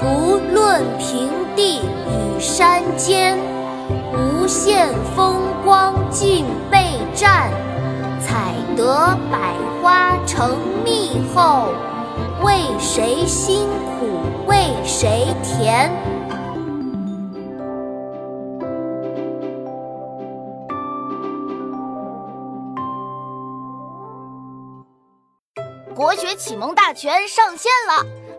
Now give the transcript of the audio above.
不论平地与山间，无限风光尽被占。采得百花成蜜后，为谁辛苦为谁甜？国学启蒙大全上线了，